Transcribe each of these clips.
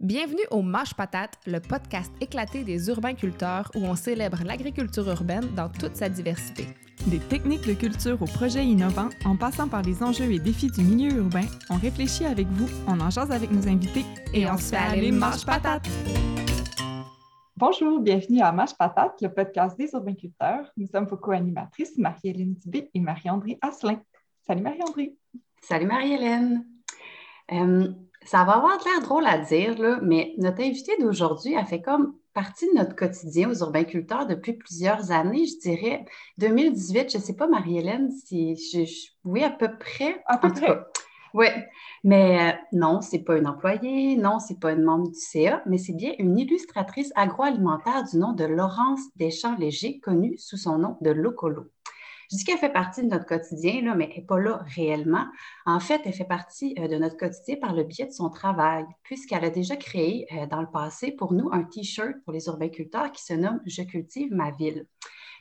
Bienvenue au Mâche Patate, le podcast éclaté des urbains-culteurs où on célèbre l'agriculture urbaine dans toute sa diversité. Des techniques de culture aux projets innovants, en passant par les enjeux et défis du milieu urbain, on réfléchit avec vous, on en jase avec nos invités et, on, se fait aller Mâche Patate! Bonjour, bienvenue à Mâche Patate, le podcast des urbains-culteurs. Nous sommes vos co-animatrices Marie-Hélène Dubé et Marie-André Asselin. Salut Marie-André! Salut Marie-Hélène! Euh, ça va avoir l'air drôle à dire, là, mais notre invitée d'aujourd'hui a fait comme partie de notre quotidien aux urbainculteurs depuis plusieurs années, je dirais. 2018, je ne sais pas, Marie-Hélène, si je, oui, à peu près. À peu près. Oui, mais euh, non, ce n'est pas une employée, non, ce n'est pas une membre du CA, mais c'est bien une illustratrice agroalimentaire du nom de Laurence Deschamps-Léger, connue sous son nom de Locolo. Je dis qu'elle fait partie de notre quotidien, là, mais elle n'est pas là réellement. En fait, elle fait partie euh, de notre quotidien par le biais de son travail, puisqu'elle a déjà créé euh, dans le passé pour nous un T-shirt pour les urbainculteurs qui se nomme Je cultive ma ville.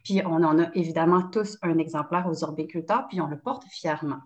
Puis on en a évidemment tous un exemplaire aux urbainculteurs, puis on le porte fièrement.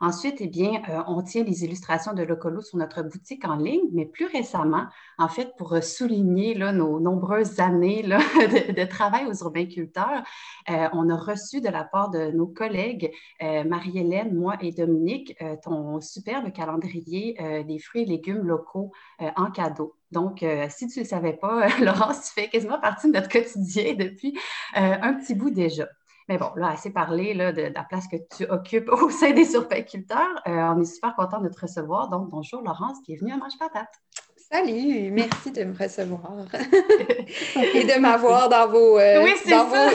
Ensuite, eh bien, euh, on tient les illustrations de Locolo sur notre boutique en ligne, mais plus récemment, en fait, pour euh, souligner nos nombreuses années de, travail aux urbainculteurs, euh, on a reçu de la part de nos collègues, Marie-Hélène, moi et Dominique, ton superbe calendrier des fruits et légumes locaux en cadeau. Donc, si tu ne le savais pas, Laurence, tu fais quasiment partie de notre quotidien depuis un petit bout déjà. Mais bon, là, assez parlé là, de, la place que tu occupes au sein des surpiculteurs. Euh, on est super content de te recevoir. Donc, bonjour Laurence, bienvenue à Mange Patate. Salut, merci de me recevoir et de m'avoir dans, vos, euh,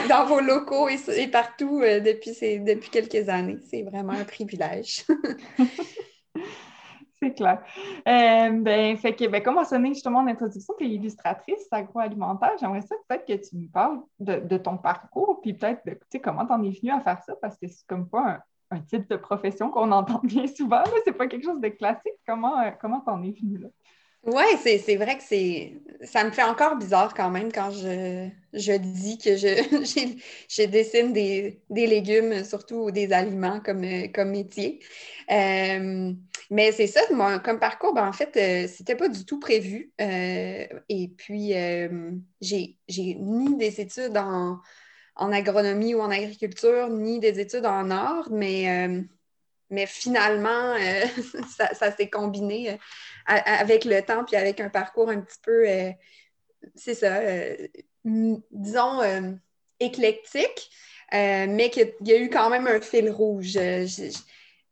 dans, vos, locaux et, partout euh, depuis, depuis quelques années. C'est vraiment un privilège. C'est clair. Euh, ben, fait que, ben, justement en introduction, tu es illustratrice agroalimentaire. J'aimerais ça peut-être que tu nous parles de, ton parcours, puis peut-être de comment tu en es venue à faire ça, parce que c'est comme pas un, type de profession qu'on entend bien souvent. C'est pas quelque chose de classique. Comment euh, tu en es venue là? Oui, c'est vrai que c'est ça me fait encore bizarre quand même quand je, dis que je, je dessine des, légumes, surtout des aliments comme, comme métier. Euh, mais c'est ça, moi, comme parcours, ben, en fait, euh, c'était pas du tout prévu. Euh, et puis, j'ai ni des études en, en, agronomie ou en agriculture, ni des études en art, mais mais finalement, euh, ça, s'est combiné euh, avec le temps, puis avec un parcours un petit peu, euh, c'est ça, disons, éclectique, mais qu'il y a eu quand même un fil rouge.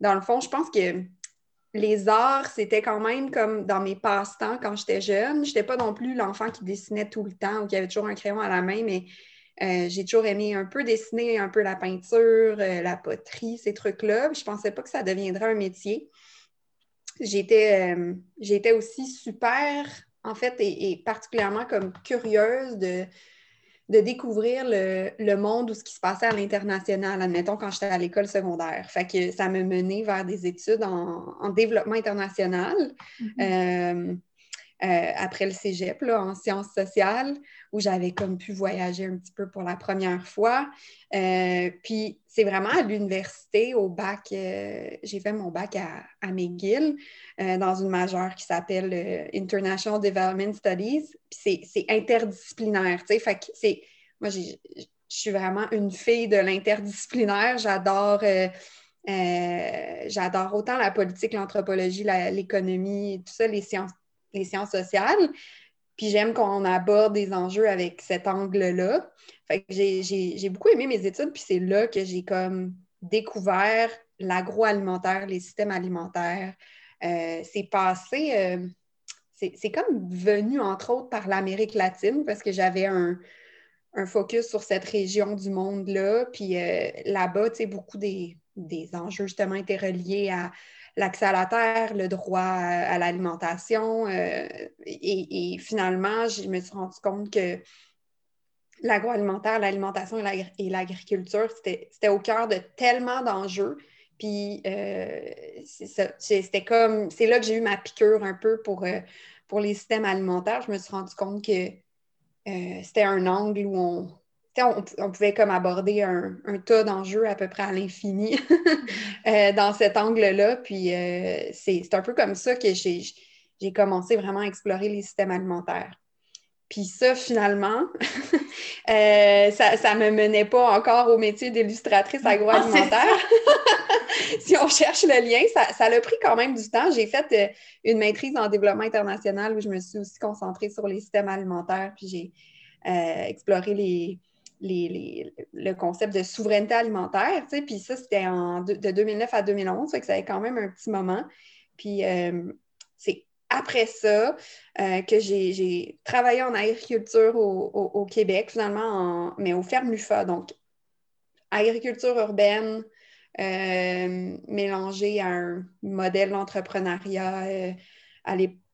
dans le fond, je pense que les arts, c'était quand même comme dans mes passe-temps quand j'étais jeune. Je n'étais pas non plus l'enfant qui dessinait tout le temps ou qui avait toujours un crayon à la main, mais euh, j'ai toujours aimé un peu dessiner, un peu la peinture, euh, la poterie, ces trucs-là. Je ne pensais pas que ça deviendrait un métier. J'étais, euh, aussi super, en fait, et, particulièrement comme curieuse de, de découvrir le, monde ou ce qui se passait à l'international, admettons, quand j'étais à l'école secondaire. Fait que ça me menait vers des études en, développement international. Mm-hmm. Euh, après le cégep, là, en sciences sociales, où j'avais comme pu voyager un petit peu pour la première fois. Euh, puis c'est vraiment à l'université, au bac, euh, j'ai fait mon bac à, à McGill dans une majeure qui s'appelle International Development Studies. Puis c'est interdisciplinaire, tu sais, c'est... Moi, je suis vraiment une fille de l'interdisciplinaire. J'adore... j'adore autant la politique, l'anthropologie, l'économie, tout ça, les sciences les sciences sociales. Puis j'aime qu'on aborde des enjeux avec cet angle-là. Fait que j'ai beaucoup aimé mes études, puis c'est là que j'ai comme découvert l'agroalimentaire, les systèmes alimentaires. Euh, c'est passé, euh, c'est comme venu entre autres par l'Amérique latine parce que j'avais un, focus sur cette région du monde-là. Puis euh, là-bas, tu sais, beaucoup des, des enjeux justement étaient reliés à l'accès à la terre, le droit à, l'alimentation. Euh, et, finalement, je me suis rendu compte que l'agroalimentaire, l'alimentation et l'agriculture, c'était au cœur de tellement d'enjeux. Puis euh, c'était comme, c'est là que j'ai eu ma piqûre un peu pour, euh, pour les systèmes alimentaires. Je me suis rendu compte que c'était un angle où on, on, pouvait comme aborder un, tas d'enjeux à peu près à l'infini euh, dans cet angle-là. Puis euh, c'est un peu comme ça que j'ai commencé vraiment à explorer les systèmes alimentaires. Puis ça, finalement, euh, ça ne me menait pas encore au métier d'illustratrice ah, agroalimentaire. si on cherche le lien, ça, ça a pris quand même du temps. J'ai fait euh, une maîtrise en développement international où je me suis aussi concentrée sur les systèmes alimentaires, puis j'ai euh, exploré les, le concept de souveraineté alimentaire. Puis ça, c'était de 2009 à 2011, fait ça avait quand même un petit moment. Puis c'est après ça euh, que j'ai travaillé en agriculture au, Québec, finalement, mais aux fermes LUFA. Donc, agriculture urbaine euh, mélangée à un modèle d'entrepreneuriat euh,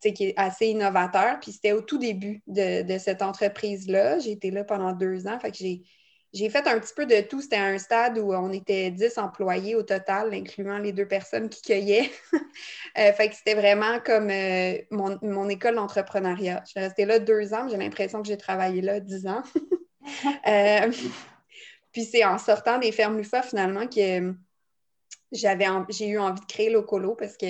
qui est assez innovateur. Puis c'était au tout début de, cette entreprise-là. J'ai été là pendant deux ans. Fait que j'ai fait un petit peu de tout. C'était un stade où on était 10 employés au total, incluant les deux personnes qui cueillaient. Euh, fait que c'était vraiment comme euh, mon, école d'entrepreneuriat. Je suis restée là deux ans, j'ai l'impression que j'ai travaillé là dix ans. Euh, puis c'est en sortant des fermes LUFA, finalement, que j'avais j'ai eu envie de créer Locolo parce que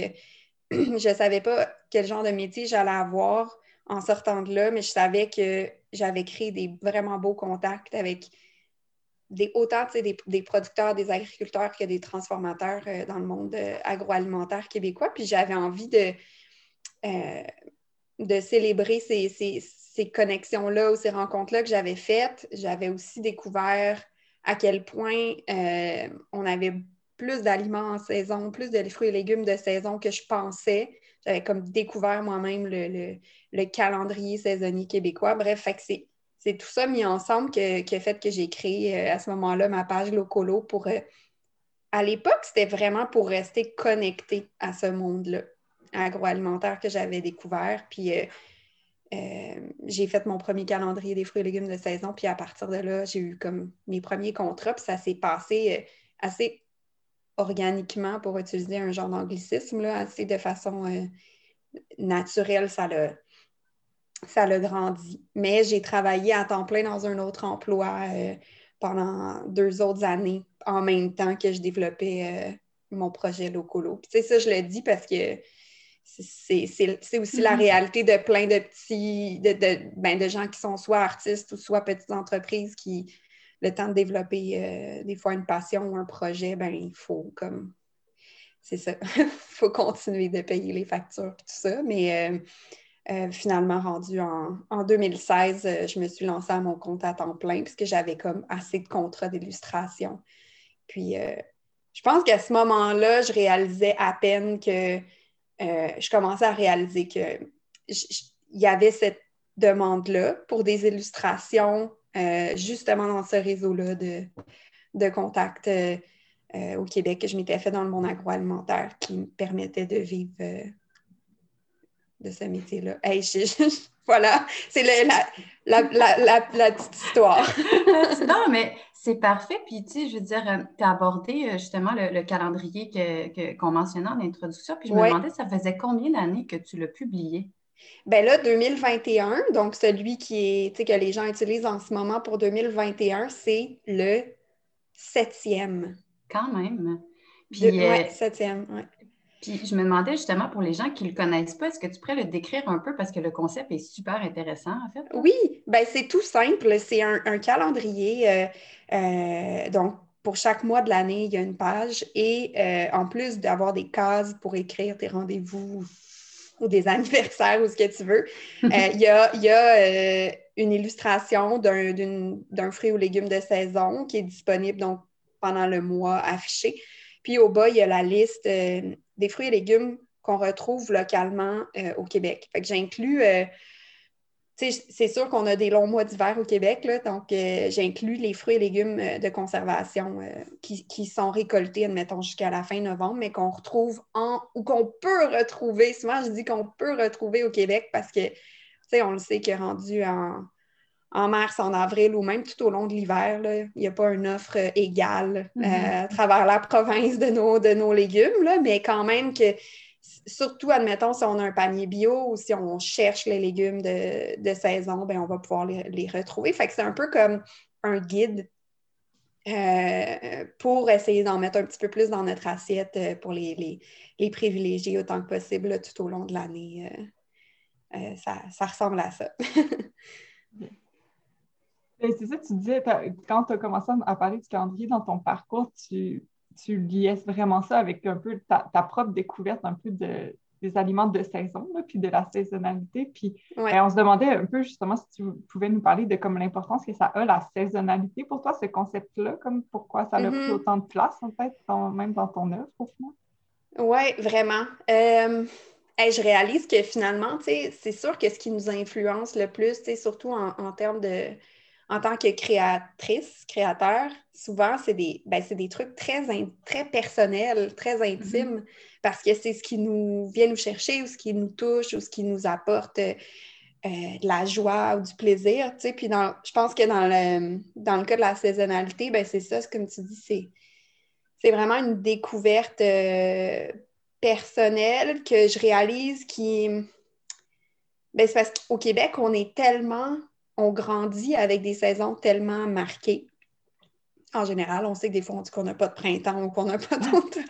je ne savais pas quel genre de métier j'allais avoir en sortant de là, mais je savais que j'avais créé des vraiment beaux contacts avec des, autant des, des, producteurs, des agriculteurs que des transformateurs euh, dans le monde euh, agroalimentaire québécois. Puis j'avais envie de, euh, célébrer ces, ces connexions-là ou ces rencontres-là que j'avais faites. J'avais aussi découvert à quel point on avait plus d'aliments en saison, plus de fruits et légumes de saison que je pensais. J'avais comme découvert moi-même le, le, le, calendrier saisonnier québécois. Bref, que c'est tout ça mis ensemble qui a fait que j'ai créé euh, à ce moment-là ma page Locolo pour. Euh, à l'époque, c'était vraiment pour rester connecté à ce monde-là agroalimentaire que j'avais découvert. Puis euh, j'ai fait mon premier calendrier des fruits et légumes de saison. Puis à partir de là, j'ai eu comme mes premiers contrats. Puis ça s'est passé assez organiquement pour utiliser un genre d'anglicisme, assez de façon naturelle. Ça l'a ça l'a grandi. Mais j'ai travaillé à temps plein dans un autre emploi euh, pendant deux autres années en même temps que je développais euh, mon projet Locolo. Puis, ça, je le dis parce que c'est aussi la mm-hmm. réalité de plein de petits, de, de, ben, de, gens qui sont soit artistes ou soit petites entreprises qui, le temps de développer euh, des fois une passion ou un projet, ben, il faut comme, c'est ça, il faut continuer de payer les factures et tout ça. Mais euh, finalement, rendu en, 2016, euh, je me suis lancée à mon compte à temps plein puisque j'avais comme assez de contrats d'illustration. Puis, euh, je pense qu'à ce moment-là, je réalisais à peine que je commençais à réaliser qu'il y avait cette demande-là pour des illustrations, justement dans ce réseau-là de, de contacts au Québec que je m'étais fait dans le monde agroalimentaire qui me permettait de vivre de ce métier-là. voilà, c'est la, la, petite histoire. non, mais c'est parfait. Puis, tu sais, je veux dire, euh, tu as abordé euh, justement le, calendrier qu'on que, mentionnait en introduction. Puis, je me demandais, ça faisait combien d'années que tu l'as publié? Ben là, 2021, donc celui qui est, que les gens utilisent en ce moment pour 2021, c'est le septième. Quand même. Puis, euh, septième, oui. Puis je me demandais justement pour les gens qui ne le connaissent pas, est-ce que tu pourrais le décrire un peu parce que le concept est super intéressant en fait? Oui, ben c'est tout simple. C'est un, calendrier. Euh, euh, donc, pour chaque mois de l'année, il y a une page. Et en plus d'avoir des cases pour écrire tes rendez-vous ou des anniversaires ou ce que tu veux, il y a, y a une illustration d'un fruit ou légume de saison qui est disponible donc pendant le mois affiché. Puis au bas, il y a la liste des fruits et légumes qu'on retrouve localement euh, au Québec. Fait que j'inclus, euh, c'est sûr qu'on a des longs mois d'hiver au Québec, là, donc euh, j'inclus les fruits et légumes de conservation qui, sont récoltés, admettons, jusqu'à la fin novembre, mais qu'on retrouve en, ou qu'on peut retrouver, souvent je dis qu'on peut retrouver au Québec parce que, tu sais, on le sait est rendu en, en mars, en avril ou même tout au long de l'hiver. Il n'y a pas une offre euh, égale euh, mm-hmm. à travers la province de nos, de nos légumes, là, mais quand même que, surtout, admettons, si on a un panier bio ou si on cherche les légumes de, saison, ben, on va pouvoir les, retrouver. Fait que c'est un peu comme un guide euh, pour essayer d'en mettre un petit peu plus dans notre assiette pour les, les, privilégier autant que possible tout au long de l'année ça, ressemble à ça. c'est ça, tu disais, quand tu as commencé à parler du calendrier dans ton parcours, tu, tu liais vraiment ça avec un peu ta, propre découverte un peu de, des aliments de saison, puis de la saisonnalité. Puis ben, on se demandait un peu justement si tu pouvais nous parler de comme l'importance que ça a, la saisonnalité pour toi, ce concept-là, comme pourquoi ça a pris mm-hmm. autant de place, en fait, même dans ton œuvre, au final. Oui, vraiment. Euh, je réalise que finalement, c'est sûr que ce qui nous influence le plus, surtout en termes de en tant que créatrice, créateur, souvent, c'est des, ben, des trucs très, très personnels, très intimes, mm-hmm. parce que c'est ce qui nous vient nous chercher ou ce qui nous touche ou ce qui nous apporte euh, de la joie ou du plaisir. Puis dans, je pense que dans le, dans le cas de la saisonnalité, ben, c'est ça, comme tu dis, c'est, c'est vraiment une découverte euh, personnelle que je réalise qui. Ben, c'est parce qu'au Québec, on est tellement on grandit avec des saisons tellement marquées. En général, on sait que des fois, on dit qu'on n'a pas de printemps ou qu'on n'a pas d'automne.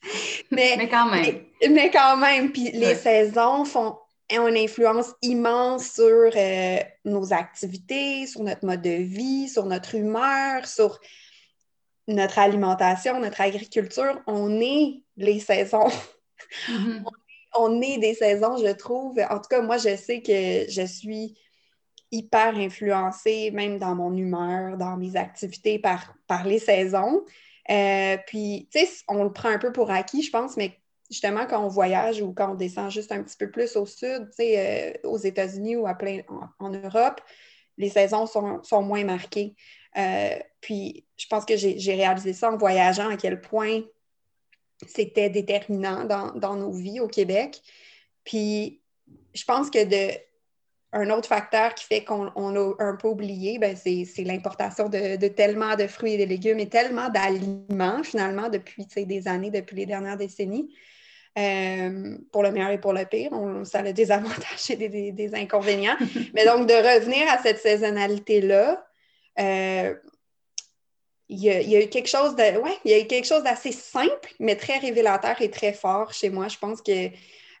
mais, mais quand même. Mais, quand même. Puis les saisons font, ont une influence immense sur euh, nos activités, sur notre mode de vie, sur notre humeur, sur notre alimentation, notre agriculture. On est les saisons. Mm-hmm. on est des saisons, je trouve. En tout cas, moi, je sais que je suis hyper influencée, même dans mon humeur, dans mes activités, par, par les saisons. Euh, puis, tu sais, on le prend un peu pour acquis, je pense, mais justement, quand on voyage ou quand on descend juste un petit peu plus au sud, tu sais, euh, aux États-Unis ou à plein, en, Europe, les saisons sont, moins marquées. Euh, puis, je pense que j'ai réalisé ça en voyageant, à quel point c'était déterminant dans, dans, nos vies au Québec. Puis, je pense que de, un autre facteur qui fait qu'on a un peu oublié, ben, c'est l'importation de, tellement de fruits et de légumes et tellement d'aliments, finalement, depuis des années, depuis les dernières décennies. Euh, pour le meilleur et pour le pire. On, ça a des avantages et des, inconvénients. Mais donc, de revenir à cette saisonnalité-là, euh, il y, a, eu quelque chose de, ouais, il y a eu quelque chose d'assez simple, mais très révélateur et très fort chez moi. Je pense que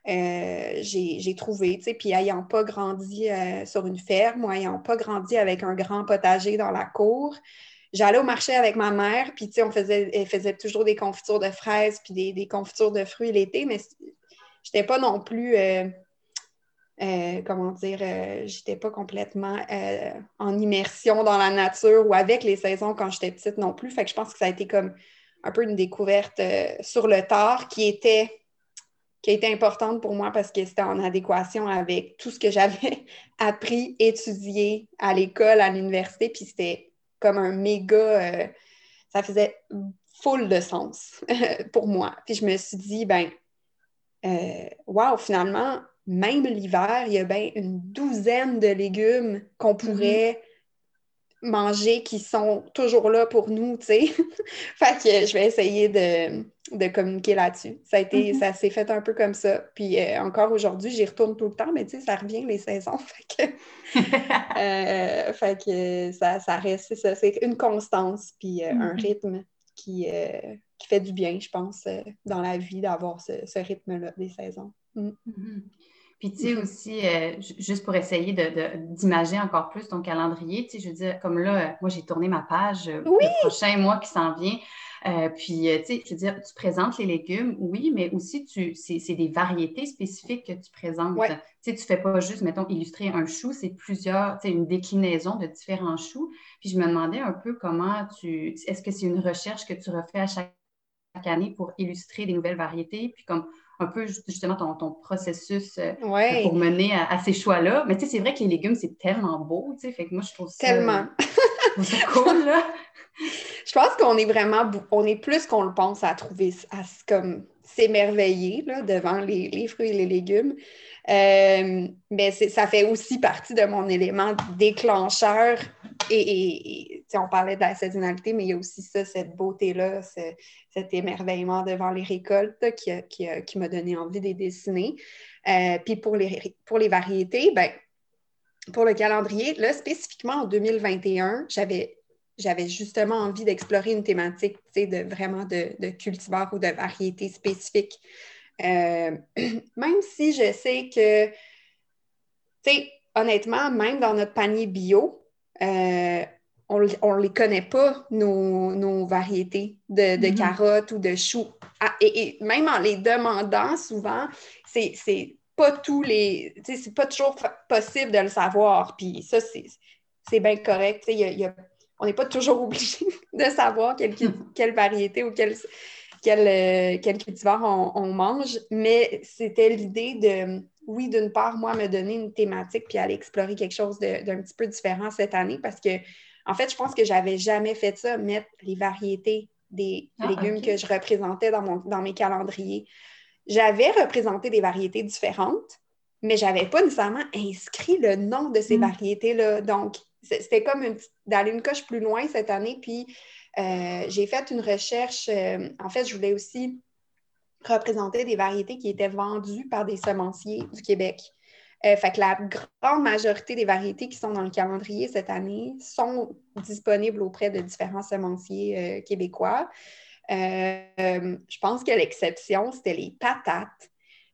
euh, j'ai trouvé, tu sais, puis ayant pas grandi euh, sur une ferme ou ayant pas grandi avec un grand potager dans la cour, j'allais au marché avec ma mère, puis tu sais, on faisait, elle faisait toujours des confitures de fraises puis des, des confitures de fruits l'été, mais j'étais pas non plus, euh, comment dire, j'étais pas complètement en immersion dans la nature ou avec les saisons quand j'étais petite non plus. Fait que je pense que ça a été comme un peu une découverte sur le tard qui était qui a été importante pour moi parce que c'était en adéquation avec tout ce que j'avais appris, étudié à l'école, à l'université, puis c'était comme un méga, euh, ça faisait full de sens pour moi. Puis je me suis dit, ben, euh, finalement, même l'hiver, il y a bien une douzaine de légumes qu'on mm-hmm. pourrait manger qui sont toujours là pour nous, tu sais. fait que je vais essayer de, de communiquer là-dessus. Ça a été, mm-hmm. ça s'est fait un peu comme ça. Puis euh, encore aujourd'hui, j'y retourne tout le temps, mais tu sais, ça revient les saisons. Fait que, euh, fait que ça, ça reste, ça, c'est une constance, puis euh, un mm-hmm. rythme qui, qui fait du bien, je pense, dans la vie d'avoir ce, ce rythme-là des saisons. Mm. Mm-hmm. Puis, tu sais, aussi, juste pour essayer d'imager encore plus ton calendrier, tu sais, je veux dire, comme là, moi, j'ai tourné ma page le prochain mois qui s'en vient. Euh, puis, euh, tu sais, je veux dire, tu présentes les légumes, oui, mais aussi, tu, c'est, des variétés spécifiques que tu présentes. Tu sais, tu fais pas juste, mettons, illustrer un chou, c'est plusieurs, tu sais, une déclinaison de différents choux. Puis, je me demandais un peu comment tu, est-ce que c'est une recherche que tu refais à chaque, année pour illustrer des nouvelles variétés, puis comme un peu justement ton, ton processus euh, pour mener à, ces choix-là. Mais tu sais, c'est vrai que les légumes, c'est tellement beau, tu sais, fait que moi, je trouve ça... Tellement! cool, là! Je pense qu'on est vraiment, on est plus qu'on le pense à trouver, à comme s'émerveiller devant les, fruits et les légumes. Euh, mais ça fait aussi partie de mon élément déclencheur. Et, on parlait de la saisonnalité, mais il y a aussi ça, cette beauté-là, cet émerveillement devant les récoltes qui, m'a donné envie de les dessiner. Euh, puis pour les, pour les variétés, ben, pour le calendrier, là, spécifiquement en 2021, j'avais j'avais justement envie d'explorer une thématique de vraiment de, de cultivar ou de variété spécifique. Euh, même si je sais que tu sais, honnêtement, même dans notre panier bio, euh, on ne les connaît pas, nos, variétés de, de mm-hmm. carottes ou de choux. Ah, et, même en les demandant souvent, c'est pas tous les. C'est pas toujours possible de le savoir. Puis ça, c'est bien correct. Y a, on n'est pas toujours obligé de savoir quelle, quelle variété ou quelle, quel, euh, quel cultivar on, mange, mais c'était l'idée de, oui, d'une part, moi, me donner une thématique puis aller explorer quelque chose d'un petit peu différent cette année parce que, en fait, je pense que j'avais jamais fait ça, mettre les variétés des ah, légumes que je représentais dans, mon, dans mes calendriers. J'avais représenté des variétés différentes, mais je n'avais pas nécessairement inscrit le nom de ces mm. variétés-là. Donc, c'était comme d'aller une coche plus loin cette année, puis euh, j'ai fait une recherche. Euh, en fait, je voulais aussi représenter des variétés qui étaient vendues par des semenciers du Québec. Euh, la grande majorité des variétés qui sont dans le calendrier cette année sont disponibles auprès de différents semenciers québécois. je pense que l'exception, c'était les patates,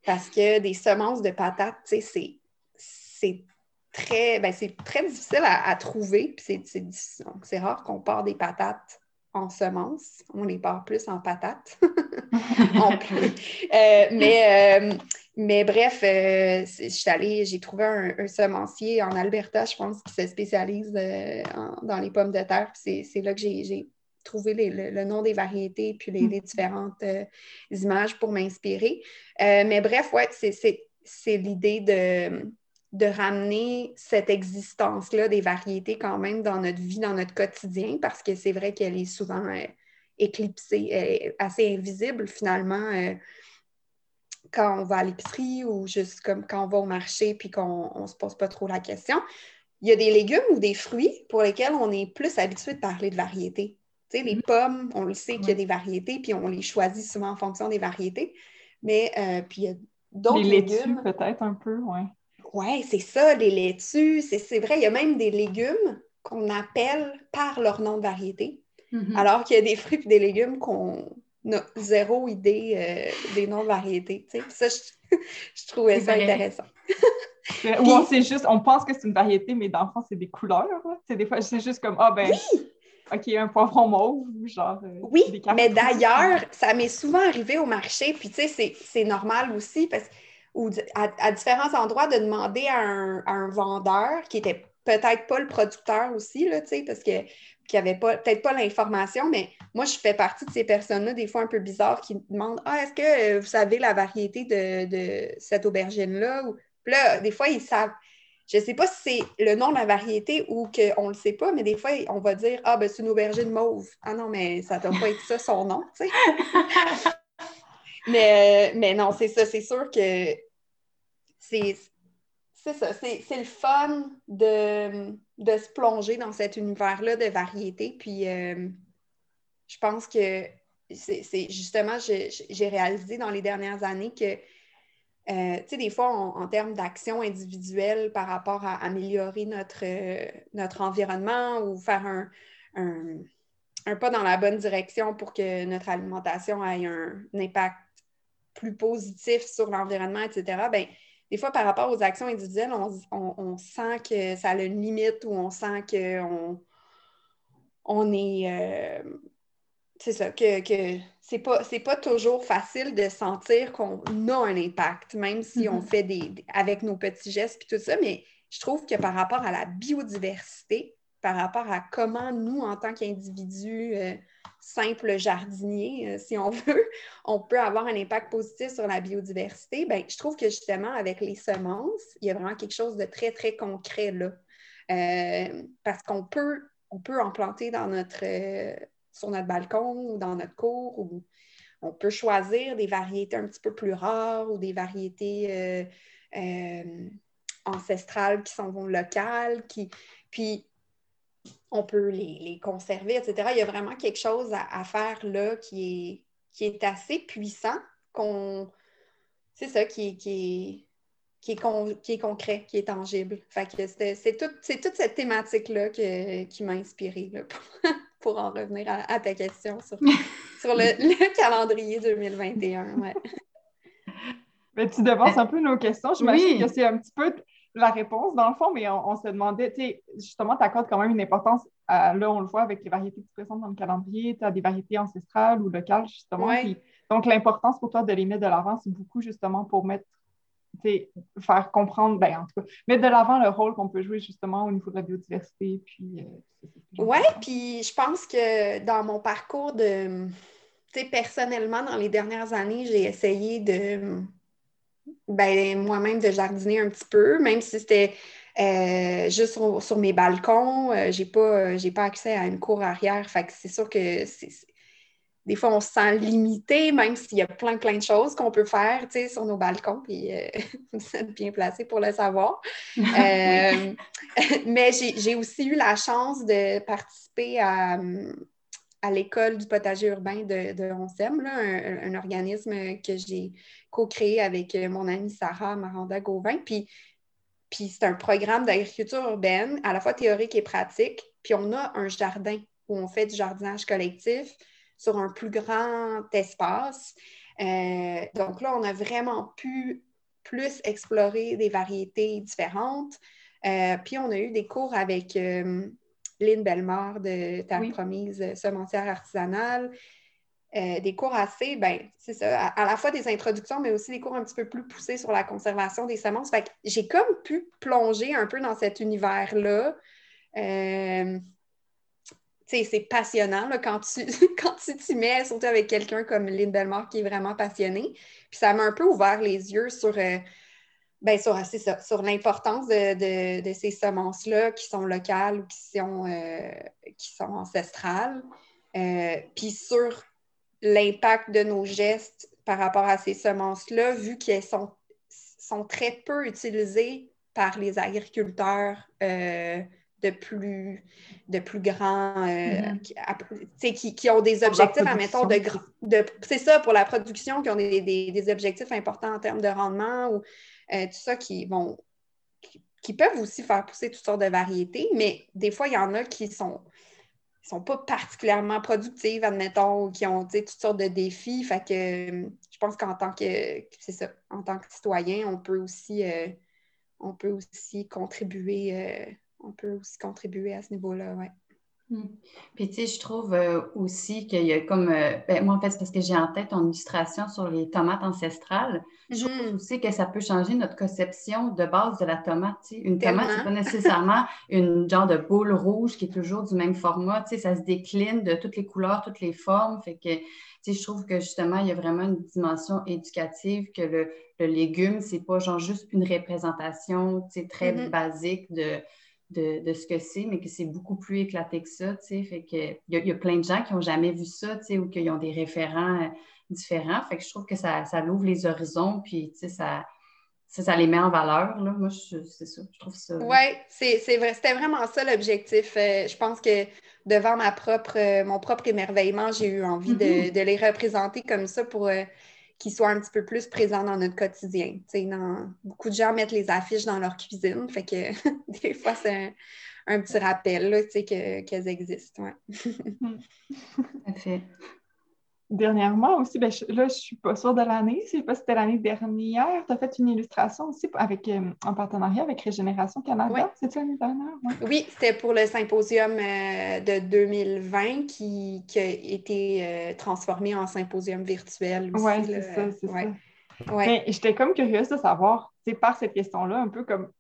parce que des semences de patates, c'est très, ben, très difficile à, à trouver. C'est rare qu'on part des patates en semences, on les part plus en patates. Euh, mais, euh, mais bref, euh, j'ai trouvé un, semencier en Alberta, je pense, qui se spécialise dans les pommes de terre. C'est là que j'ai trouvé le, nom des variétés puis les, les différentes images pour m'inspirer. mais bref, ouais, c'est l'idée de de ramener cette existence-là des variétés quand même dans notre vie, dans notre quotidien, parce que c'est vrai qu'elle est souvent euh, éclipsée, assez invisible finalement euh, quand on va à l'épicerie ou juste comme quand on va au marché puis qu'on ne se pose pas trop la question. Il y a des légumes ou des fruits pour lesquels on est plus habitué de parler de variétés. Tu sais, les mm-hmm. pommes, on le sait qu'il y a des variétés, puis on les choisit souvent en fonction des variétés. Mais euh, puis il y a d'autres légumes. peut-être un peu, oui. Oui, c'est ça, les laitues. C'est vrai, il y a même des légumes qu'on appelle par leur nom de variété, mm-hmm. alors qu'il y a des fruits et des légumes qu'on n'a zéro idée euh, des noms de variétés. Ça, je, trouvais ça intéressant. Ou on sait juste, on pense que c'est une variété, mais dans le fond, c'est des couleurs. C'est des fois, c'est juste comme, ah ben, OK, un poivron mauve, genre. Euh, oui, mais d'ailleurs, ça m'est souvent arrivé au marché, puis tu sais, c'est normal aussi, parce que ou à, différents endroits de demander à un, vendeur qui était peut-être pas le producteur aussi, là, parce que qui n'avait peut-être pas l'information, mais moi, je fais partie de ces personnes-là, des fois un peu bizarres, qui demandent Ah, est-ce que vous savez la variété de, cette aubergine-là? Ou... là, des fois, ils savent. Je ne sais pas si c'est le nom de la variété ou qu'on ne le sait pas, mais des fois, on va dire Ah, ben c'est une aubergine mauve. Ah non, mais ça ne doit pas être ça son nom, tu sais. mais, mais non, c'est ça, c'est sûr que c'est ça, c'est le fun de, se plonger dans cet univers-là de variété. Puis euh, je pense que c'est justement, j'ai réalisé dans les dernières années que, euh, tu sais, des fois, en termes d'action individuelle par rapport à améliorer notre, notre environnement ou faire un, un, pas dans la bonne direction pour que notre alimentation ait un, impact plus positif sur l'environnement, etc., ben des fois, par rapport aux actions individuelles, on, sent que ça a une limite ou on sent qu'on on est. Euh, c'est ça, que, que c'est pas, pas toujours facile de sentir qu'on a un impact, même si on mm-hmm. fait des, avec nos petits gestes et tout ça. Mais je trouve que par rapport à la biodiversité, par rapport à comment nous, en tant qu'individus, euh, simple jardinier, euh, si on veut, on peut avoir un impact positif sur la biodiversité, ben, je trouve que justement, avec les semences, il y a vraiment quelque chose de très, très concret là. Euh, parce qu'on peut, on peut en planter dans notre, euh, sur notre balcon ou dans notre cour, ou on peut choisir des variétés un petit peu plus rares ou des variétés ancestrales qui sont locales, qui, puis on peut les, conserver, etc. Il y a vraiment quelque chose à, faire là qui est, qui est assez puissant, qu'on c'est ça, qui, qui, qui, est qui est concret, qui est tangible. Fait que c'est toute cette thématique-là qui m'a inspirée pour, en revenir à, ta question sur, sur le, calendrier 2021. Ouais. Mais tu devances un peu nos questions. J'imagine que c'est un petit peu la réponse, dans le fond, mais on, se demandait, tu sais, justement, tu accordes quand même une importance, à, là, on le voit avec les variétés qui se présentent dans le calendrier, tu as des variétés ancestrales ou locales, justement. donc, l'importance pour toi de les mettre de l'avant, c'est beaucoup justement pour mettre, faire comprendre, ben, en tout cas, mettre de l'avant le rôle qu'on peut jouer justement au niveau de la biodiversité. Puis, euh, oui, puis je pense que dans mon parcours de, tu sais, personnellement, dans les dernières années, j'ai essayé de ben, moi-même de jardiner un petit peu, même si c'était euh, juste sur, mes balcons. Euh, j'ai pas, j'ai pas accès à une cour arrière. Fait que c'est sûr que des fois, on se sent limité, même s'il y a plein, plein de choses qu'on peut faire sur nos balcons, puis euh, vous êtes bien placé pour le savoir. mais j'ai aussi eu la chance de participer à, à l'école du potager urbain de, de ONSEM, un, organisme que j'ai co-créé avec euh, mon amie Sarah Maranda Gauvin. Puis, puis c'est un programme d'agriculture urbaine, à la fois théorique et pratique. Puis on a un jardin où on fait du jardinage collectif sur un plus grand espace. Euh, donc là, on a vraiment pu plus explorer des variétés différentes. Euh, puis on a eu des cours avec Lynn Bellemare de Terre Promise Semencière artisanale. Euh, des cours assez, ben, c'est ça, à, la fois des introductions, mais aussi des cours un petit peu plus poussés sur la conservation des semences. Fait j'ai comme pu plonger un peu dans cet univers-là. Euh, c'est passionnant quand tu quand tu t'y mets, surtout avec quelqu'un comme Lynn Bellemare qui est vraiment passionné. Puis ça m'a un peu ouvert les yeux sur, euh, ben, sur, sur l'importance de, ces semences-là qui sont locales ou qui sont, euh, qui sont ancestrales, euh, puis sur l'impact de nos gestes par rapport à ces semences-là, vu qu'elles sont, sont très peu utilisées par les agriculteurs euh, de, plus, de plus grands, mm-hmm. qui, qui, ont des objectifs, admettons, de, de c'est ça, pour la production, qui ont des, des, des, objectifs importants en termes de rendement ou tout ça qui vont qui, peuvent aussi faire pousser toutes sortes de variétés, mais des fois, il y en a qui sont sont pas particulièrement productives, admettons, ou qui ont toutes sortes de défis. Fait que je pense qu'en tant que c'est ça, en tant que citoyen, on peut aussi euh, on peut aussi contribuer, euh, on peut aussi contribuer à ce niveau-là, ouais. Hmm. Puis, tu sais, je trouve euh, aussi qu'il y a comme. Euh, ben, moi, en fait, c'est parce que j'ai en tête ton illustration sur les tomates ancestrales. Je trouve mhm. aussi que ça peut changer notre conception de base de la tomate. Une tomate, c'est pas nécessairement une genre de boule rouge qui est toujours du même format. Tu sais, ça se décline de toutes les couleurs, toutes les formes. Fait que, tu sais, je trouve que justement, il y a vraiment une dimension éducative que le, le légume, c'est pas genre juste une représentation, tu sais, très mhm. basique de de, ce que c'est, mais que c'est beaucoup plus éclaté que ça, tu sais. Fait que il y, a plein de gens qui n'ont jamais vu ça, tu sais, ou qui ont des référents euh, différents. Fait que je trouve que ça, ça ouvre les horizons, puis, tu sais, ça, ça, les met en valeur, là. Moi, c'est ça, je trouve ça... Oui, c'est vrai. C'était vraiment ça l'objectif. Euh, je pense que devant ma propre, euh, mon propre émerveillement, j'ai eu envie de, mm-hmm. de, les représenter comme ça pour qui soit un petit peu plus présent dans notre quotidien. Beaucoup de gens mettent les affiches dans leur cuisine, fait que des fois, c'est un, petit rappel qu'elles existent. Ouais. fait dernièrement aussi, ben, là, je ne suis pas sûre de l'année, je ne sais pas si c'était l'année dernière, tu as fait une illustration aussi avec, euh, en partenariat avec Régénération Canada. C'est l'année dernière? Oui, c'était pour le symposium euh, de 2020 qui, a été euh, transformé en symposium virtuel aussi. Oui, c'est ça, c'est ça. Mais j'étais comme curieuse de savoir, par cette question-là, un peu comme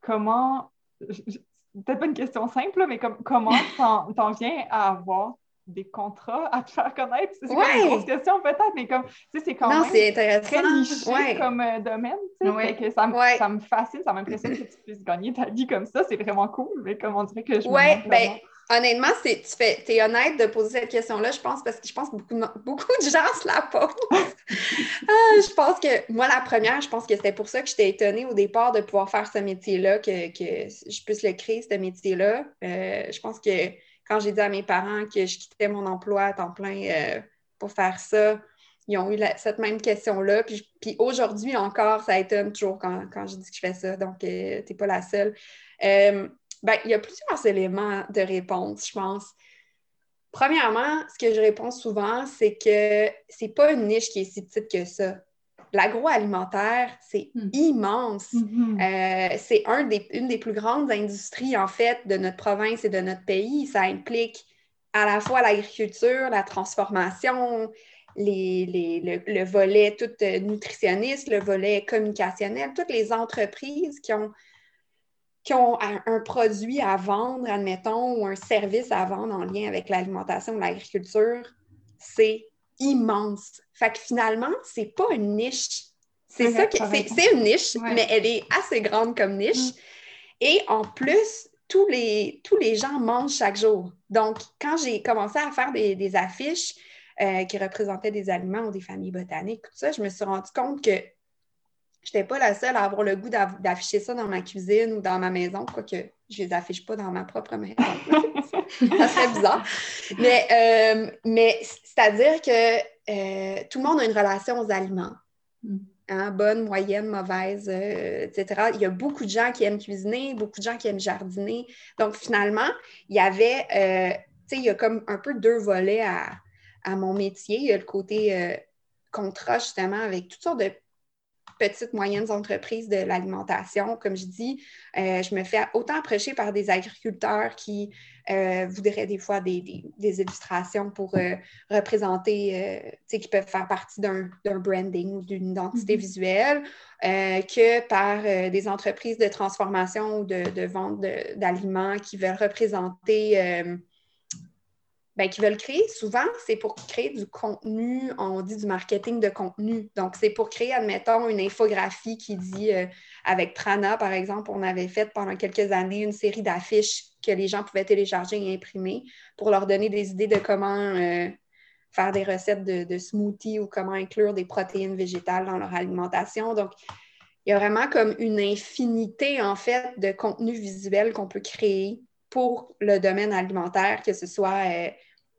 comment, peut-être pas une question simple, mais comme, comment t'en viens à avoir des contrats à te faire connaître? C'est une grosse question peut-être, mais comme, tu sais, c'est quand même très niché comme euh, domaine, tu sais, que ça, me, ça me fascine, ça m'impressionne que tu puisses gagner ta vie comme ça, c'est vraiment cool, mais comme on dirait que je Oui, ben, honnêtement, tu fais, es honnête de poser cette question-là, je pense, parce que je pense que beaucoup, beaucoup de gens se la posent. ah, je pense que, moi, la première, je pense que c'était pour ça que j'étais étonnée au départ de pouvoir faire ce métier-là, que, que je puisse le créer, ce métier-là. Euh, je pense que quand j'ai dit à mes parents que je quittais mon emploi à temps plein euh, pour faire ça, ils ont eu cette même question-là. Puis, aujourd'hui encore, ça étonne toujours quand, je dis que je fais ça. Donc, euh, tu n'es pas la seule. Euh, ben, il y a plusieurs éléments de réponse, je pense. Premièrement, ce que je réponds souvent, c'est que c'est pas une niche qui est si petite que ça, l'agroalimentaire, c'est Mm. immense. Mhm. Euh, c'est un des- une des plus grandes industries, en fait, de notre province et de notre pays. Ça implique à la fois l'agriculture, la transformation, les, les- le, le volet tout euh, nutritionniste, le volet communicationnel, toutes les entreprises qui ont, qui ont un, un produit à vendre, admettons, ou un service à vendre en lien avec l'alimentation ou l'agriculture, c'est immense. Fait que finalement, c'est pas une niche. C'est ça qui- c'est une niche, Ouais. mais elle est assez grande comme niche. Et en plus, tous les, tous les gens mangent chaque jour. Donc, quand j'ai commencé à faire des, des affiches euh, qui représentaient des aliments ou des familles botaniques, tout ça, je me suis rendu compte que je n'étais pas la seule à avoir le goût d'afficher ça dans ma cuisine ou dans ma maison, quoique je ne les affiche pas dans ma propre maison. ça serait bizarre. Mais, euh, mais c'est-à-dire que euh, tout le monde a une relation aux aliments. Hein, bonne, moyenne, mauvaise, euh, etc. Il y a beaucoup de gens qui aiment cuisiner, beaucoup de gens qui aiment jardiner. Donc, finalement, il y avait, tu sais, il y a comme un peu deux volets à, à mon métier. Il y a le côté contrat, justement, avec toutes sortes de petites, moyennes entreprises de l'alimentation. Comme je dis, je me fais autant approcher par des agriculteurs qui euh, voudraient des fois des, des- des illustrations pour euh, représenter, euh, tu sais, qui peuvent faire partie d'un branding ou d'une identité Mhm. visuelle, euh, que par des entreprises de transformation ou de, de vente d'aliments qui veulent représenter, ben, qui veulent créer. Souvent, c'est pour créer du contenu, on dit du marketing de contenu. Donc, c'est pour créer, admettons, une infographie qui dit, euh, avec Prana, par exemple, on avait fait pendant quelques années une série d'affiches que les gens pouvaient télécharger et imprimer pour leur donner des idées de comment euh, faire des recettes de, de ou comment inclure des protéines végétales dans leur alimentation. Donc, il y a vraiment comme une infinité, en fait, de contenus visuels qu'on peut créer pour le domaine alimentaire, que ce soit euh,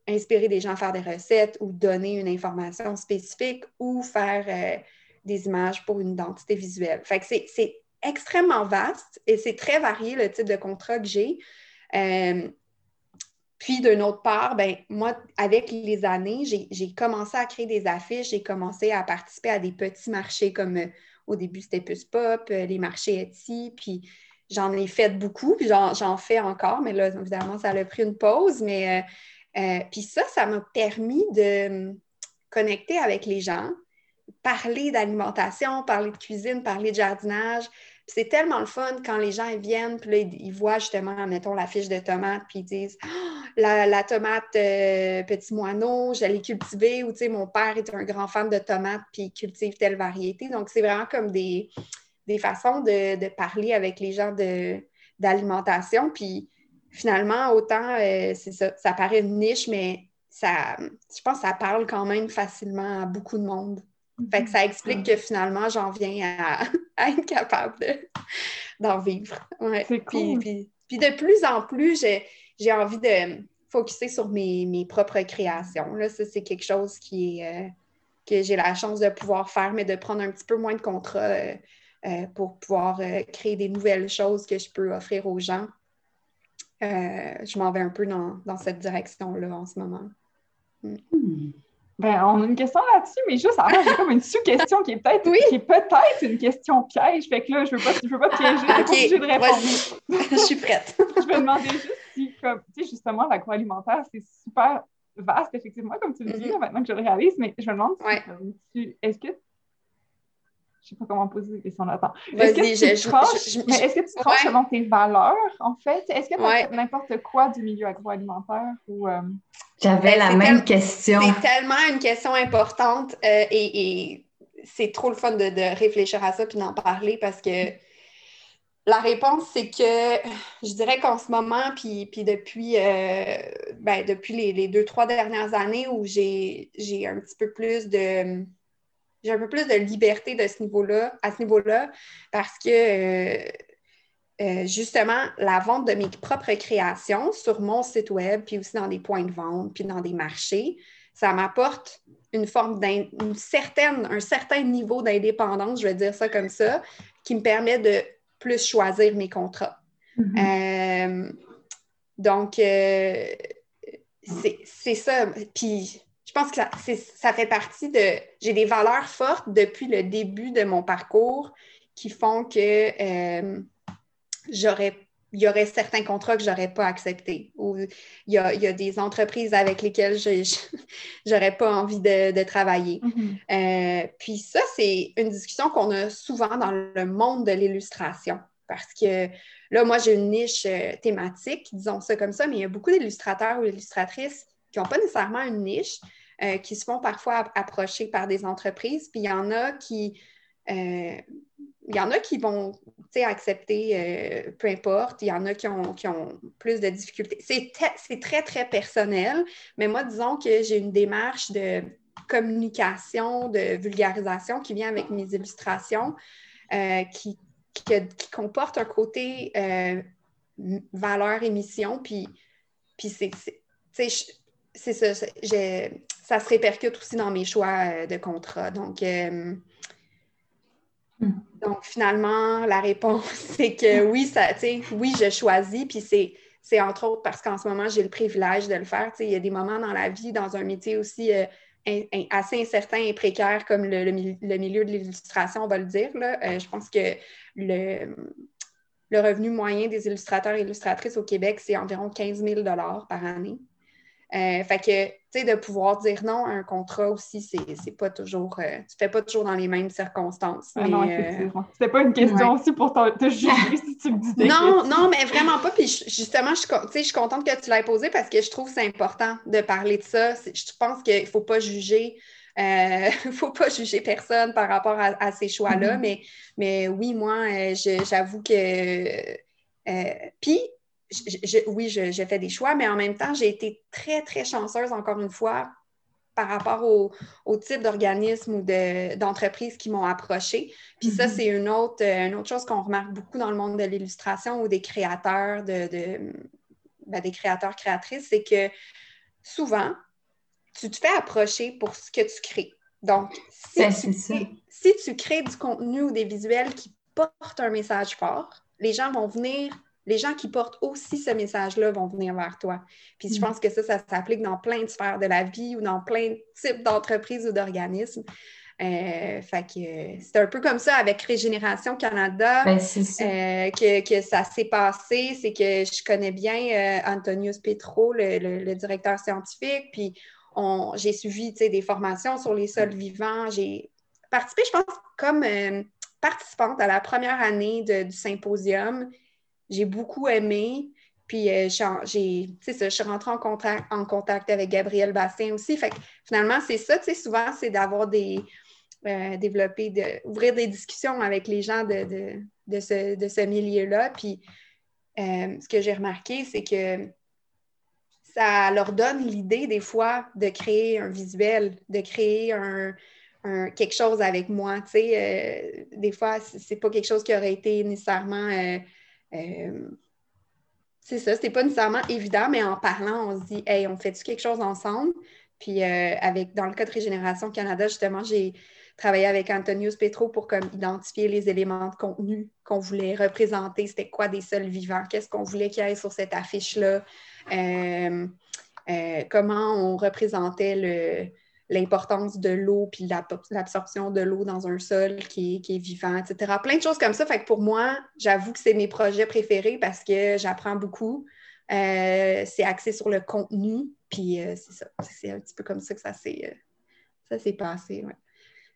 inspirer des gens à faire des recettes ou donner une information spécifique ou faire euh, des images pour une identité visuelle. Fait que c'est- extrêmement vaste et c'est très varié le type de contrat que j'ai. Euh, puis, d'une autre part, ben, moi, avec les années, j'ai- commencé à créer des affiches, j'ai commencé à participer à des petits marchés comme au début, c'était Puce Pop, les marchés Etsy, puis j'en ai fait beaucoup, puis j'en fais encore, mais là, évidemment, ça a pris une pause. Mais euh, euh, puis ça, ça m'a permis de connecter avec les gens, parler d'alimentation, parler de cuisine, parler de jardinage. C'est tellement le fun quand les gens viennent, puis là, ils, voient justement, mettons, la fiche de tomate, puis ils disent Ah, la, tomate euh, petit moineau, je l'ai ou tu sais, mon père est un grand fan de tomates, puis il cultive telle variété. Donc, c'est vraiment comme des, des façons de, de parler avec les gens d'alimentation. Puis finalement, autant, euh, c'est ça, ça paraît une niche, mais ça, je pense que ça parle quand même facilement à beaucoup de monde. Fait que ça explique que finalement, j'en viens à, à être capable de- d'en vivre. Ouais. C'est Puis, cool. puis- puis de plus en plus, j'ai j'ai envie de focuser sur mes, mes propres créations. Là, ça, c'est quelque chose qui est, euh, que j'ai la chance de pouvoir faire, mais de prendre un petit peu moins de contrats euh, euh, pour pouvoir euh, créer des nouvelles choses que je peux offrir aux gens. Euh, je m'en vais un peu dans, dans cette direction-là en ce moment. Hmm. Ben, on a une question là-dessus, mais juste avant, j'ai comme une sous-question qui est peut-être Oui. qui est peut-être une question piège. Fait que là, je veux pas, je veux pas piéger, t'es pas Ok, obligée de répondre. je suis prête. je me demandais juste si, comme, tu sais, justement, l'agroalimentaire, c'est super vaste, effectivement, comme tu le dis, Mhm. là, maintenant que je le réalise, mais je me demande si, Ouais. comme, tu, est-ce que, je sais pas comment poser la question, attends. Est-ce que Vas-y, tu je, je- tranches, je- je- mais est-ce que tu tranches Ouais. selon tes valeurs, en fait? Est-ce que Ouais. n'importe n'importe quoi du milieu agroalimentaire ou... euh, J'avais Ben, la même tel- question. C'est tellement une question importante euh, et, et c'est trop le fun de, de réfléchir à ça puis d'en parler parce que la réponse, c'est que je dirais qu'en ce moment, puis, puis depuis, euh, ben, depuis les, les deux, trois dernières années où j'ai j'ai un petit peu plus de j'ai un peu plus de liberté de ce niveau-là, à ce niveau-là, parce que euh, euh, justement, la vente de mes propres créations sur mon site web, puis aussi dans des points de vente, puis dans des marchés, ça m'apporte une forme d'un une certaine, un certain niveau d'indépendance, je vais dire ça comme ça, qui me permet de plus choisir mes contrats. Mhm. Euh, donc, euh, c'est ça. Puis, pense que ça, fait partie de. J'ai des valeurs fortes depuis le début de mon parcours qui font que euh, j'aurais il y aurait certains contrats que je n'aurais pas acceptés ou il y, a, des entreprises avec lesquelles je n'aurais pas envie de, travailler. Mm-hmm. Euh, puis ça, c'est une discussion qu'on a souvent dans le monde de l'illustration parce que là, moi, j'ai une niche euh, thématique, disons ça comme ça, mais il y a beaucoup d'illustrateurs ou illustratrices qui n'ont pas nécessairement une niche, euh, qui se font parfois approcher par des entreprises, puis il y en a qui il y en a qui vont accepter euh, peu importe. Il y en a qui ont, qui ont plus de difficultés. C'est très, très personnel, mais moi, disons que j'ai une démarche de communication, de vulgarisation qui vient avec mes illustrations, euh, qui, qui, comporte un côté euh, valeur émission, puis, puis c'est ça, ça se répercute aussi dans mes choix de contrat. Donc, Hmm. Donc, finalement, la réponse, c'est que oui, ça, oui, je choisis, puis c'est, entre autres parce qu'en ce moment, j'ai le privilège de le faire. Il y a des moments dans la vie, dans un métier aussi euh, assez incertain et précaire comme le, milieu de l'illustration, on va le dire. Là. Euh, je pense que le, le revenu moyen des illustrateurs et illustratrices au Québec, c'est environ 15 000 par année. Euh, fait que, tu sais, de pouvoir dire non à un contrat aussi, c'est pas toujours, euh, tu fais pas toujours dans les mêmes circonstances. Ah non, euh. C'était pas une question aussi pour te, juger si tu me disais. Non, non, mais vraiment pas. Puis justement, je, je suis contente que tu l'aies posé parce que je trouve que c'est important de parler de ça. Je pense qu'il faut pas juger. Il ne faut pas juger personne par rapport à, ces choix-là, mm-hmm. mais, mais oui, moi, j'avoue que. Puis, oui, j'ai fait des choix, mais en même temps, j'ai été très, très chanceuse, encore une fois, par rapport au, type d'organisme ou d'entreprise qui m'ont approché. Puis ça, mm-hmm. c'est une autre, une autre chose qu'on remarque beaucoup dans le monde de l'illustration ou des créateurs, de, ben, des créateurs, créatrices, c'est que souvent, tu te fais approcher pour ce que tu crées. Donc, si, ben, tu, si tu crées du contenu ou des visuels qui portent un message fort, les gens vont venir les gens qui portent aussi ce message-là vont venir vers toi. Puis je mm. pense que ça, ça s'applique dans plein de sphères de la vie ou dans plein de types d'entreprises ou d'organismes. Euh, fait que c'est un peu comme ça avec Régénération Canada ben, euh, que, ça s'est passé. C'est que je connais bien euh, Antonius Petro, le, directeur scientifique, puis j'ai suivi des formations sur les sols vivants. J'ai participé, je pense, comme participante à la première année du symposium j'ai beaucoup aimé. Puis euh, j'ai, je suis rentrée en contact, en contact avec Gabriel Bassin aussi. Fait que finalement, c'est ça, tu sais, souvent, c'est d'avoir des. Euh, développer, ouvrir des discussions avec les gens de, de, ce, de ce milieu-là. Puis euh, ce que j'ai remarqué, c'est que ça leur donne l'idée des fois de créer un visuel, de créer un, quelque chose avec moi. Tu sais, des fois, c'est pas quelque chose qui aurait été nécessairement euh, c'est ça, c'est pas nécessairement évident, mais en parlant, on se dit, hey, on fait-tu quelque chose ensemble? Puis, euh, avec, dans le cas de Régénération Canada, justement, j'ai travaillé avec Antonius Petro pour comme, identifier les éléments de contenu qu'on voulait représenter. C'était quoi des sols vivants? Qu'est-ce qu'on voulait qu'il y ait sur cette affiche-là? Euh, comment on représentait le, l'importance de l'eau puis l'absorption de l'eau dans un sol qui est, vivant, etc. Plein de choses comme ça. Fait que pour moi, j'avoue que c'est mes projets préférés parce que j'apprends beaucoup. Euh, c'est axé sur le contenu. Puis euh, c'est ça. C'est un petit peu comme ça que ça s'est euh, passé.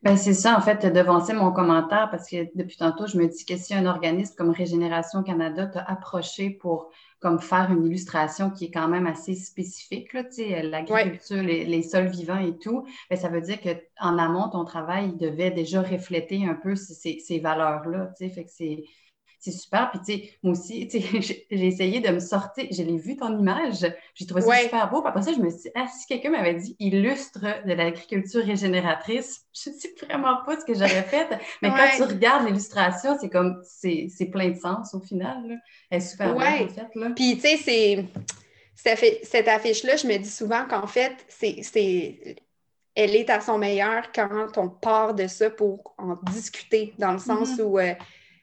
Ben, c'est ça, en fait, devancer mon commentaire parce que depuis tantôt, je me dis que si un organisme comme Régénération Canada t'a approché pour comme faire une illustration qui est quand même assez spécifique, l'agriculture, les, sols vivants et tout, ben, ça veut dire qu'en amont, ton travail devait déjà refléter un peu ces, ces valeurs-là. Fait que c'est c'est super. Puis, tu sais, moi aussi, tu sais, j'ai essayé de me sortir. Je l'ai vu ton image. J'ai trouvé ça super beau. Puis après ça, je me suis dit, ah, si quelqu'un m'avait dit illustre de l'agriculture régénératrice, je ne sais vraiment pas ce que j'aurais fait. Mais quand tu regardes l'illustration, c'est comme, c'est plein de sens au final. Là. Elle est super belle, en fait. Là. Puis, tu sais, c'est. Cette affiche-là, je me dis souvent qu'en fait, c'est elle est à son meilleur quand on part de ça pour en discuter, dans le sens mm-hmm. où euh,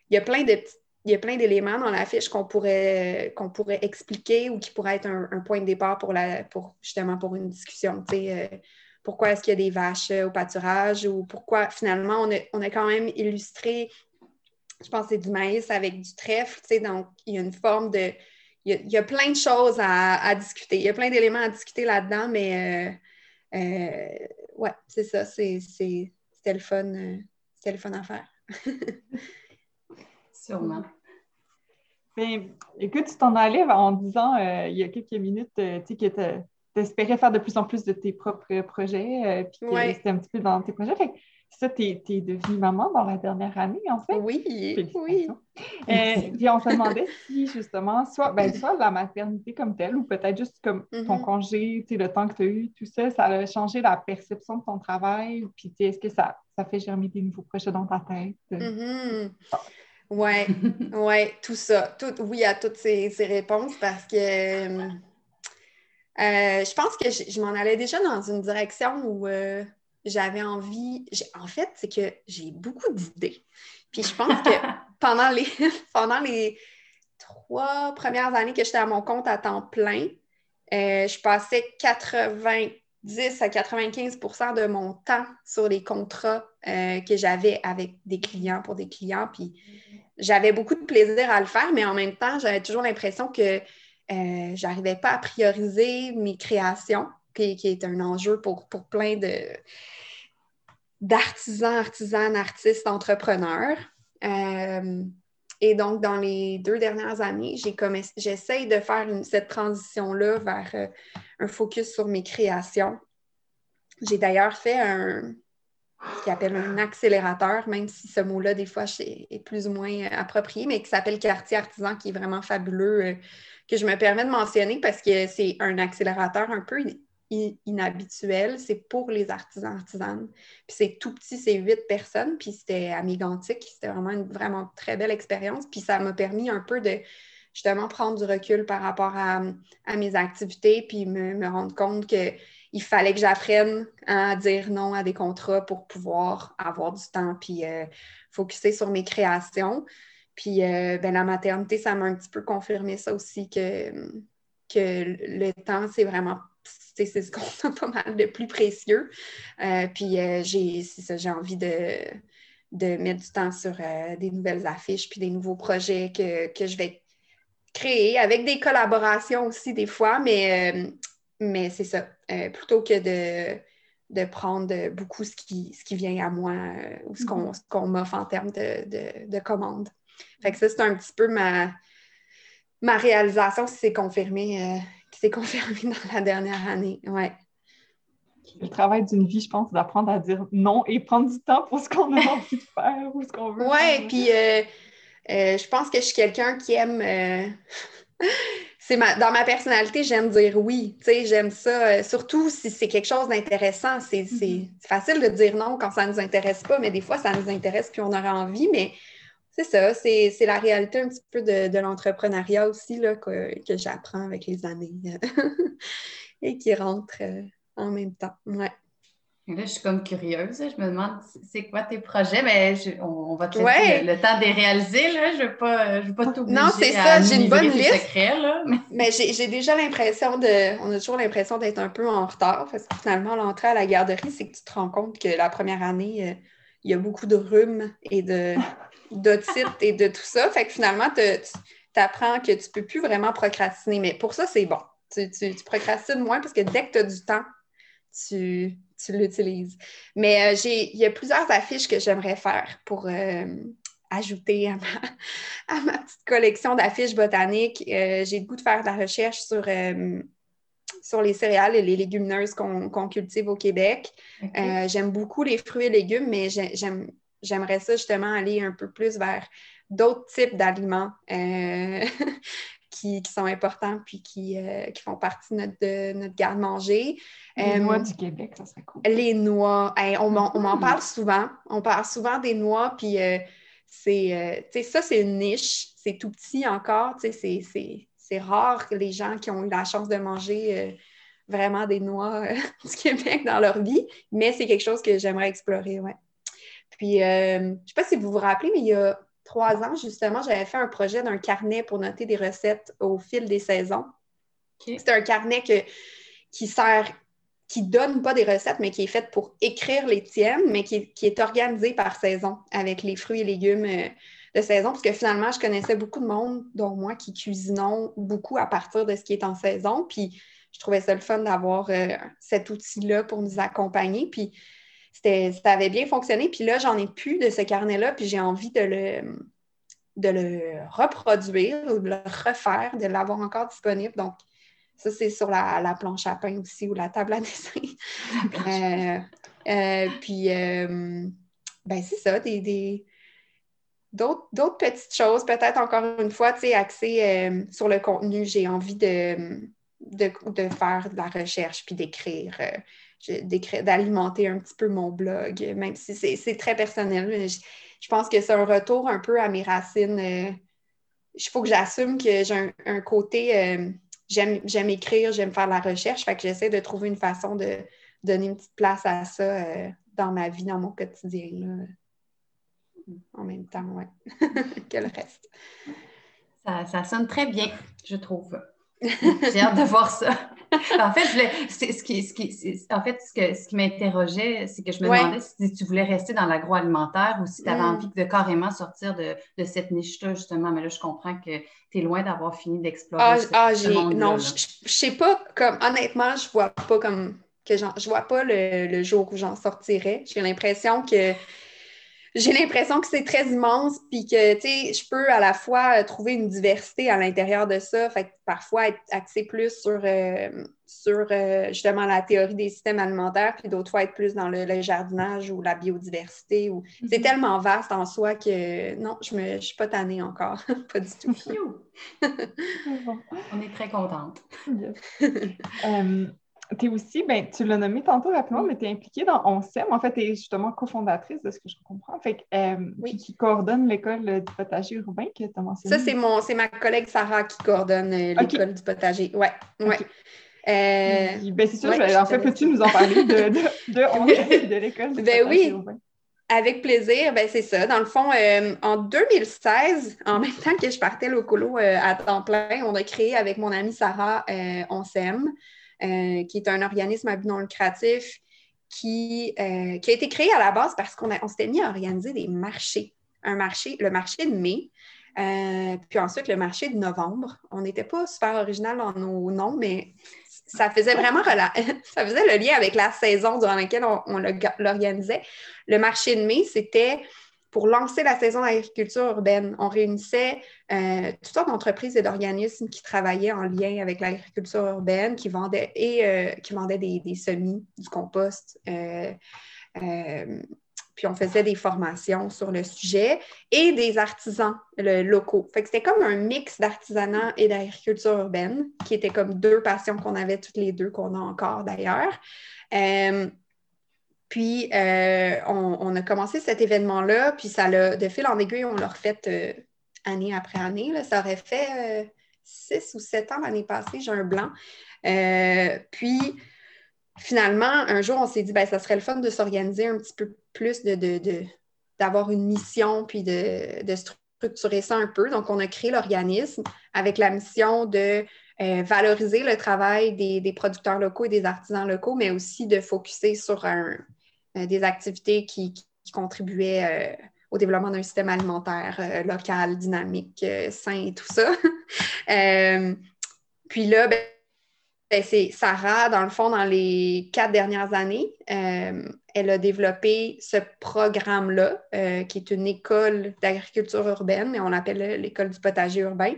il y a plein de petites il y a plein d'éléments dans l'affiche qu'on pourrait, pourrait expliquer ou qui pourraient être un, point de départ pour, la, pour justement pour une discussion. Euh, pourquoi est-ce qu'il y a des vaches au pâturage ou pourquoi finalement on a, on a quand même illustré, je pense c'est du maïs avec du trèfle, donc il y a une forme de. Il y a, plein de choses à, discuter. Il y a plein d'éléments à discuter là-dedans, mais euh, euh, ouais, c'est ça. C'était le fun. Euh, c'était le fun à faire. Sûrement. Mais, écoute, tu t'en allais en disant il y a quelques minutes tu sais, que tu espérais faire de plus en plus de tes propres projets, puis que c'était un petit peu dans tes projets. Fait ça, tu es, devenue maman dans la dernière année, en fait. Oui, oui. Euh, puis on se demandait si, justement, soit, ben, soit la maternité comme telle, ou peut-être juste comme ton mm-hmm. congé, le temps que tu as eu, tout ça, ça a changé la perception de ton travail. Puis est-ce que ça, ça fait germer des nouveaux projets dans ta tête? Mm-hmm. Oui, ouais, tout ça. Tout, oui à toutes ces, réponses parce que euh, euh, je pense que je, m'en allais déjà dans une direction où j'avais envie. En fait, c'est que j'ai beaucoup d'idées. Puis je pense que pendant les, pendant les trois premières années que j'étais à mon compte à temps plein, euh, je passais 90 à 95% de mon temps sur les contrats euh, que j'avais avec des clients pour des clients. Puis j'avais beaucoup de plaisir à le faire, mais en même temps, j'avais toujours l'impression que euh, je n'arrivais pas à prioriser mes créations, qui, est un enjeu pour, plein d'artisans, artisanes, artistes, entrepreneurs. Euh, et donc, dans les deux dernières années, j'essaye de faire cette transition-là vers euh, un focus sur mes créations. J'ai d'ailleurs fait un, qu'on appelle un accélérateur, même si ce mot-là, des fois, est plus ou moins euh, approprié, mais qui s'appelle Quartier Artisan, qui est vraiment fabuleux, que je me permets de mentionner parce que c'est un accélérateur un peu inhabituel. C'est pour les artisans artisanes. Puis c'est tout petit, c'est huit personnes. Puis c'était à C'était vraiment une vraiment très belle expérience. Puis ça m'a permis un peu de justement prendre du recul par rapport à, mes activités, puis me, rendre compte qu'il fallait que j'apprenne à dire non à des contrats pour pouvoir avoir du temps, puis euh, focuser sur mes créations. Puis euh, ben, la maternité, ça m'a un petit peu confirmé ça aussi, que, que le temps, c'est vraiment c'est ce qu'on a pas mal de plus précieux. Euh, puis euh, j'ai envie de, de mettre du temps sur euh, des nouvelles affiches puis des nouveaux projets que, je vais créer avec des collaborations aussi des fois, mais, mais c'est ça. plutôt que de, de prendre beaucoup ce qui, ce qui vient à moi ou ce qu'on mm-hmm. m'offre en termes de, de, commandes. Fait que ça, c'est un petit peu ma, ma réalisation, si c'est confirmé c'est confirmé dans la dernière année. Ouais. Le travail d'une vie, je pense, d'apprendre à dire non et prendre du temps pour ce qu'on a envie de faire ou ce qu'on veut. Oui, puis euh, euh, je pense que je suis quelqu'un qui aime. Euh, c'est dans ma personnalité, j'aime dire oui. J'aime ça, surtout si c'est quelque chose d'intéressant. Mm-hmm. C'est facile de dire non quand ça ne nous intéresse pas, mais des fois, ça nous intéresse puis on aurait envie. Mais c'est ça, c'est la réalité un petit peu de, l'entrepreneuriat aussi là, que, j'apprends avec les années et qui rentre euh, en même temps. Ouais. Là, je suis comme curieuse. Je me demande c'est quoi tes projets, mais on, va te laisser le, temps de les réaliser. Là. Je ne veux pas, je veux pas t'obliger. Non, c'est ça, j'ai une bonne liste. mais, j'ai déjà l'impression de. On a toujours l'impression d'être un peu en retard parce que finalement, l'entrée à la garderie, c'est que tu te rends compte que la première année, euh, il y a beaucoup de rhume et de d'otite et de tout ça. Fait que finalement, tu apprends que tu ne peux plus vraiment procrastiner. Mais pour ça, c'est bon. Tu, procrastines moins parce que dès que tu as du temps, tu, l'utilises. Mais euh, il y a plusieurs affiches que j'aimerais faire pour euh, ajouter à ma, petite collection d'affiches botaniques. Euh, j'ai le goût de faire de la recherche sur, sur les céréales et les légumineuses qu'on cultive au Québec. j'aime beaucoup les fruits et légumes, mais j'aime j'aimerais ça justement aller un peu plus vers d'autres types d'aliments euh, qui, sont importants puis qui, euh, font partie de notre, garde-manger. Les euh, noix du Québec, ça serait cool. Les noix, on m'en parle souvent. On parle souvent des noix, puis c'est, ça, c'est une niche. C'est tout petit encore, c'est rare que les gens qui ont eu la chance de manger vraiment des noix du Québec dans leur vie, mais c'est quelque chose que j'aimerais explorer, ouais. Puis, euh, je ne sais pas si vous vous rappelez, mais il y a trois ans, justement, j'avais fait un projet d'un carnet pour noter des recettes au fil des saisons. C'est un carnet qui sert qui donne pas des recettes, mais qui est faite pour écrire les tiennes, mais qui, est organisée par saison avec les fruits et légumes euh, de saison. Parce que finalement, je connaissais beaucoup de monde, dont moi, qui cuisinons beaucoup à partir de ce qui est en saison. Puis je trouvais ça le fun d'avoir euh, cet outil-là pour nous accompagner. Puis ça avait bien fonctionné. Puis là, j'en ai plus de ce carnet-là, puis j'ai envie de le, de le reproduire ou de le refaire, de l'avoir encore disponible. Donc, ça, c'est sur la, planche à pain aussi ou la table à dessin. Euh, euh, puis, euh, ben, c'est ça, des, d'autres, petites choses, peut-être encore une fois, axées sur le contenu. J'ai envie de, de, faire de la recherche puis d'écrire, d'alimenter un petit peu mon blog, même si c'est, très personnel. Je, je, pense que c'est un retour un peu à mes racines. Il faut que j'assume que j'ai un côté j'aime écrire, j'aime faire la recherche. Fait que j'essaie de trouver une façon de donner une petite place à ça euh, dans ma vie, dans mon quotidien. En même temps, ouais, que le reste. Ça, sonne très bien, je trouve. J'ai hâte de voir ça. en fait, ce qui, ce en fait, ce, qui m'interrogeait, c'est que je me demandais si tu voulais rester dans l'agroalimentaire ou si tu avais mm. envie de carrément sortir de, cette niche-là, justement. Mais là, je comprends que tu es loin d'avoir fini d'explorer ah, ah ce, Non, je, ne sais pas, comme honnêtement, je vois pas comme que je vois pas le, le jour où j'en sortirais. J'ai l'impression que j'ai l'impression que c'est très immense, puis que, tu sais, je peux à la fois euh, trouver une diversité à l'intérieur de ça, fait que parfois être axé plus sur, euh, sur euh, justement la théorie des systèmes alimentaires, puis d'autres fois être plus dans le, jardinage ou la biodiversité. Ou... C'est tellement vaste en soi que non, je ne suis pas tannée encore, pas du tout. On est très contente. tu es aussi, ben, tu l'as nommé tantôt rapidement, mais tu es impliquée dans ONSEM. En fait, tu es justement cofondatrice de ce que je comprends. Fait euh, qui coordonne l'école du potager urbain que tu as mentionné. Ça, c'est mon c'est ma collègue Sarah qui coordonne euh, l'école du potager. Ouais, ouais. Euh, ben, c'est sûr, en fait, peux-tu nous en parler de, de, de, de l'école du ben, potager oui. Avec plaisir, ben c'est ça. Dans le fond, en 2016, en même temps que je partais au colo à temps plein, on a créé avec mon amie Sarah ONSEM. Euh, qui est un organisme à but non lucratif qui, euh, qui a été créé à la base parce qu'on on s'était mis à organiser des marchés. Un marché, le marché de mai, euh, puis ensuite le marché de novembre. On n'était pas super original dans nos noms, mais ça faisait vraiment ça faisait le lien avec la saison durant laquelle on, on l'organisait. Le marché de mai, c'était pour lancer la saison d'agriculture urbaine. On réunissait euh, toutes sortes d'entreprises et d'organismes qui travaillaient en lien avec l'agriculture urbaine, qui vendaient, et, euh, qui vendaient des, semis, du compost. Euh, puis on faisait des formations sur le sujet et des artisans locaux. C'était comme un mix d'artisanat et d'agriculture urbaine, qui étaient comme deux passions qu'on avait toutes les deux, qu'on a encore d'ailleurs. Puis, euh, on, a commencé cet événement-là, puis ça l'a, de fil en aiguille, on l'a refait euh, année après année. Ça aurait fait euh, six ou sept ans l'année passée, j'ai un blanc. puis, finalement, un jour, on s'est dit, ben, ça serait le fun de s'organiser un petit peu plus, de, d'avoir une mission, puis de, structurer ça un peu. Donc, on a créé l'organisme avec la mission de valoriser le travail des, des, producteurs locaux et des artisans locaux, mais aussi de focuser sur un, des activités qui, contribuaient euh, au développement d'un système alimentaire euh, local, dynamique, sain et tout ça. puis là, ben, ben, c'est Sarah, dans le fond, dans les quatre dernières années, elle a développé ce programme-là, qui est une école d'agriculture urbaine, mais on l'appelle l'école du potager urbain.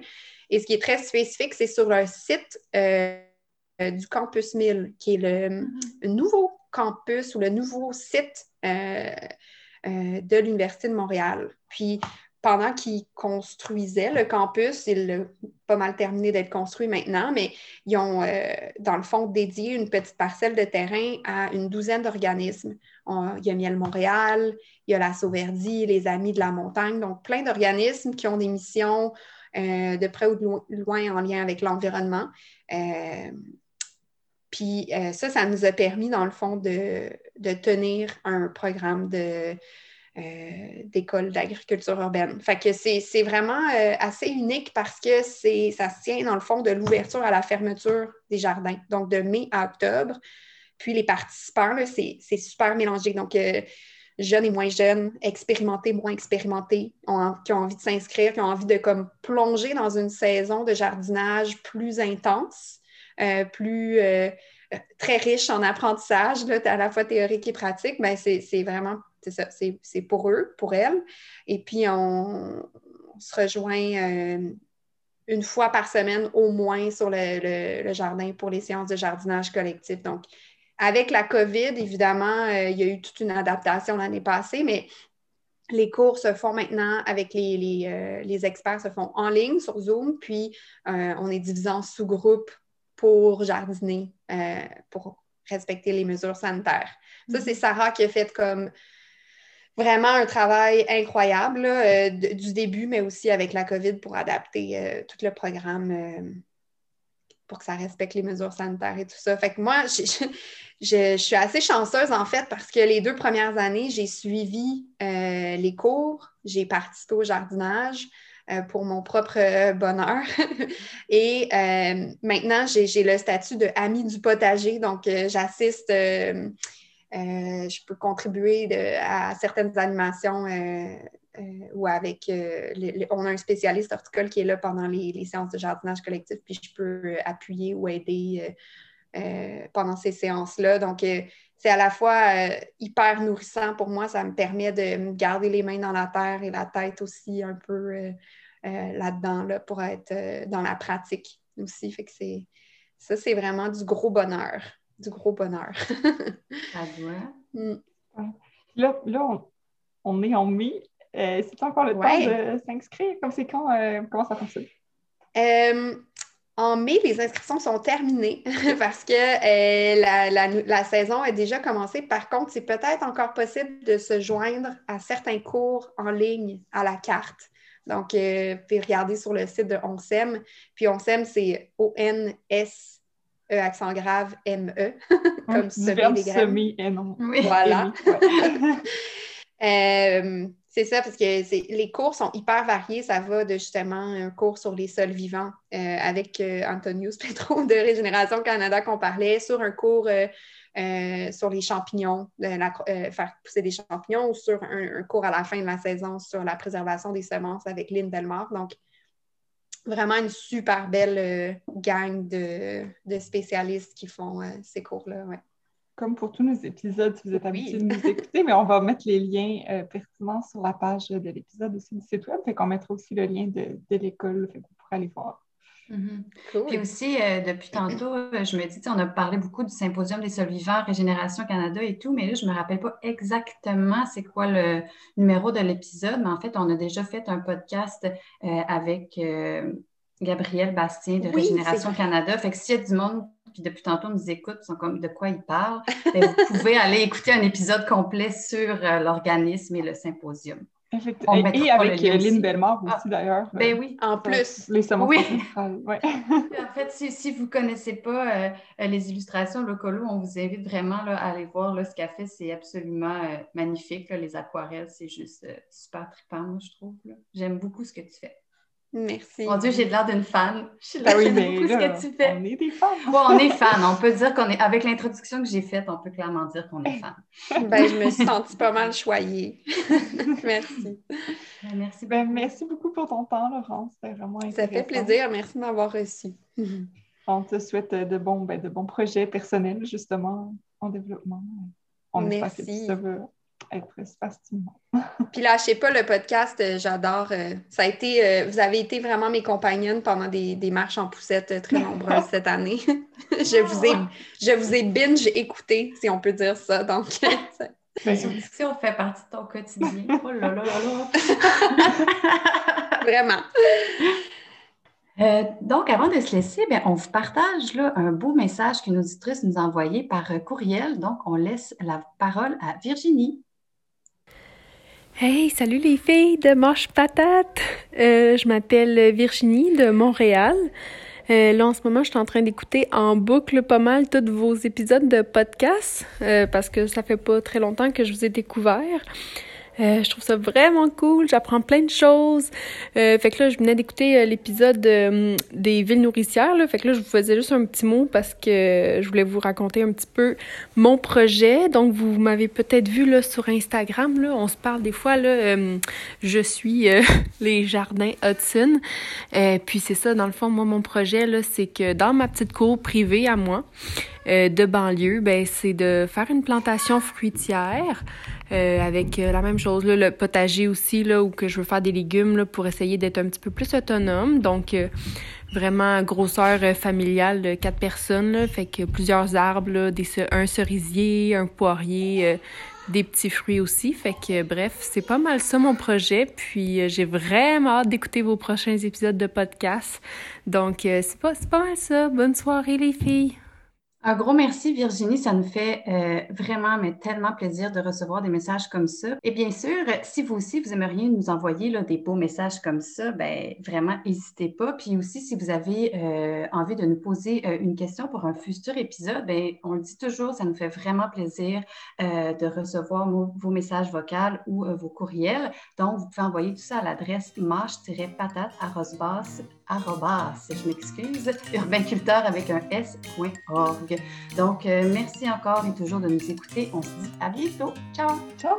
Et ce qui est très spécifique, c'est sur un site du Campus 1000, qui est le mm-hmm. nouveau campus ou le nouveau site euh, euh, de l'Université de Montréal. Puis, pendant qu'ils construisaient le campus, il a pas mal terminé d'être construit maintenant, mais ils ont, euh, dans le fond, dédié une petite parcelle de terrain à une douzaine d'organismes. Il y a Miel Montréal, il y a la Sauverdie, les Amis de la Montagne, donc plein d'organismes qui ont des missions de près ou de loin en lien avec l'environnement. Puis euh, ça, ça nous a permis, dans le fond, de, tenir un programme de, euh, d'école d'agriculture urbaine. Fait que c'est, vraiment euh, assez unique parce que c'est, ça se tient, dans le fond, de l'ouverture à la fermeture des jardins. Donc, de mai à octobre, Puis les participants, c'est super mélangé. Donc, jeunes et moins jeunes, expérimentés, moins expérimentés, qui ont envie de s'inscrire, qui ont envie de comme plonger dans une saison de jardinage plus intense, plus euh, très riche en apprentissage, là, à la fois théorique et pratique, ben c'est vraiment, c'est c'est pour eux, pour elles. Et puis, on, se rejoint euh, une fois par semaine au moins sur le, le, jardin pour les séances de jardinage collectif. Donc, avec la COVID, évidemment, euh, il y a eu toute une adaptation l'année passée, mais les cours se font maintenant avec les, euh, experts, se font en ligne sur Zoom, puis euh, on est divisé en sous-groupes pour jardiner, pour respecter les mesures sanitaires. Ça, c'est Sarah qui a fait comme vraiment un travail incroyable du début, mais aussi avec la COVID pour adapter tout le programme pour que ça respecte les mesures sanitaires et tout ça. Fait que moi, je, suis assez chanceuse en fait parce que les deux premières années, j'ai suivi euh, les cours, j'ai participé au jardinage euh, pour mon propre euh, bonheur. et maintenant, j'ai le statut de du potager, donc j'assiste. je peux contribuer à certaines animations euh, ou avec, euh, on a un spécialiste horticole qui est là pendant les, séances de jardinage collectif, puis je peux appuyer ou aider euh, pendant ces séances-là. Donc, c'est à la fois hyper nourrissant pour moi, ça me permet de me garder les mains dans la terre et la tête aussi un peu là-dedans, là, pour être dans la pratique aussi. Fait que c'est ça, c'est vraiment du gros bonheur. Du gros bonheur. ça doit. Mm. Là, là on, est en mai. Euh, c'est encore le temps de s'inscrire? Comme c'est quand? Euh, comment ça fonctionne? Euh, en mai, les inscriptions sont terminées parce que la, la, saison a déjà commencé. Par contre, c'est peut-être encore possible de se joindre à certains cours en ligne à la carte. Donc, vous pouvez regarder sur le site de ONSEM. Puis ONSEM, c'est O-N-S E accent grave M-E, comme semer des graines. Semer et non. Voilà. C'est ça, parce que les cours sont hyper variés. Ça va de justement un cours sur les sols vivants euh, avec euh, Antonius Petro de Régénération Canada qu'on parlait, sur un cours euh, sur les champignons, faire pousser des champignons, ou sur un, cours à la fin de la saison sur la préservation des semences avec Lynn Delmar. Donc, vraiment une super belle gang de, spécialistes qui font ces cours-là. Comme pour tous nos épisodes, si vous êtes habitués de nous écouter, mais on va mettre les liens euh, pertinents sur la page de l'épisode aussi du site web. Fait qu'on mettra aussi le lien de, l'école, fait vous aller voir. Mm-hmm. Puis aussi, euh, depuis tantôt, euh, je me dis, on a parlé beaucoup du symposium des sols vivants, Régénération Canada et tout, mais là, je ne me rappelle pas exactement c'est quoi le numéro de l'épisode, mais en fait, on a déjà fait un podcast avec Gabriel Bastien de Régénération Canada. Fait que s'il y a du monde qui depuis tantôt nous écoute, sont comme de quoi il parle, ben, vous pouvez aller écouter un épisode complet sur euh, l'organisme et le symposium. Effectivement. Et avec euh, Lynn aussi, ah, d'ailleurs. Ben oui. En plus. Les oui. Ouais. en fait, si, vous ne connaissez pas euh, les illustrations Locolo, on vous invite vraiment là, à aller voir là, ce qu'elle fait. C'est absolument magnifique. les aquarelles, c'est juste super trippant, je trouve. J'aime beaucoup ce que tu fais. Merci. Mon Dieu, j'ai l'air d'une fan. Je ben oui, mais ce que tu fais. On est des fans. Bon, on est fans. On peut dire qu'on est. Avec l'introduction que j'ai faite, on peut clairement dire qu'on est fans. ben, je me suis sentie pas mal choyée. merci. Ben, merci. Ben, merci beaucoup pour ton temps, Laurence. C'était vraiment intéressant. Ça fait plaisir. Merci de m'avoir reçu. on te souhaite de bons, ben, de bons projets personnels, justement, en développement. On merci. espère que ça va être. Puis lâchez pas le podcast, euh, j'adore. Euh, ça a été, euh, vous avez été vraiment mes compagnonnes pendant des, marches en poussette très nombreuses cette année. je vous ai, je vous ai binge écouté, si on peut dire ça. Donc, ben, si on fait partie de ton quotidien. Oh là là là là. vraiment. donc, avant de se laisser, bien, on vous partage là, un beau message qu'une auditrice nous a envoyé par courriel. Donc, on laisse la parole à Virginie. Hey, salut les filles de Moche Patate! Euh, je m'appelle Virginie de Montréal. Euh, là, en ce moment, je suis en train d'écouter en boucle pas mal tous vos épisodes de podcast euh, parce que ça fait pas très longtemps que je vous ai découvert. Euh, je trouve ça vraiment cool. J'apprends plein de choses. Euh, fait que là, je venais d'écouter euh, l'épisode des villes nourricières. Fait que là, je vous faisais juste un petit mot parce que je voulais vous raconter un petit peu mon projet. Donc, vous m'avez peut-être vu là, sur Instagram. Là, on se parle des fois. Là, je suis les jardins Hudson. puis c'est ça, dans le fond, moi, mon projet, c'est que dans ma petite cour privée à moi, de banlieue, ben, c'est de faire une plantation fruitière. Euh, avec euh, la même chose, là, le potager aussi, là, où que je veux faire des légumes là, pour essayer d'être un petit peu plus autonome. Donc, euh, vraiment grosseur familiale de quatre personnes, fait que plusieurs arbres, un cerisier, un poirier, des petits fruits aussi. Fait que bref, c'est pas mal ça mon projet. Puis j'ai vraiment hâte d'écouter vos prochains épisodes de podcast. Donc c'est pas, pas mal ça. Bonne soirée les filles. Un gros merci, Virginie. Ça nous fait euh, vraiment, mais tellement plaisir de recevoir des messages comme ça. Et bien sûr, si vous aussi, vous aimeriez nous envoyer des beaux messages comme ça, ben vraiment, n'hésitez pas. Puis aussi, si vous avez euh, envie de nous poser euh, une question pour un futur épisode, ben on le dit toujours, ça nous fait vraiment plaisir de recevoir vos, messages vocaux ou vos courriels. Donc, vous pouvez envoyer tout ça à l'adresse mâche-patate je m'excuse, urbainculteur avec un s.org. Donc, euh, merci encore et toujours de nous écouter. On se dit à bientôt. Ciao! Ciao!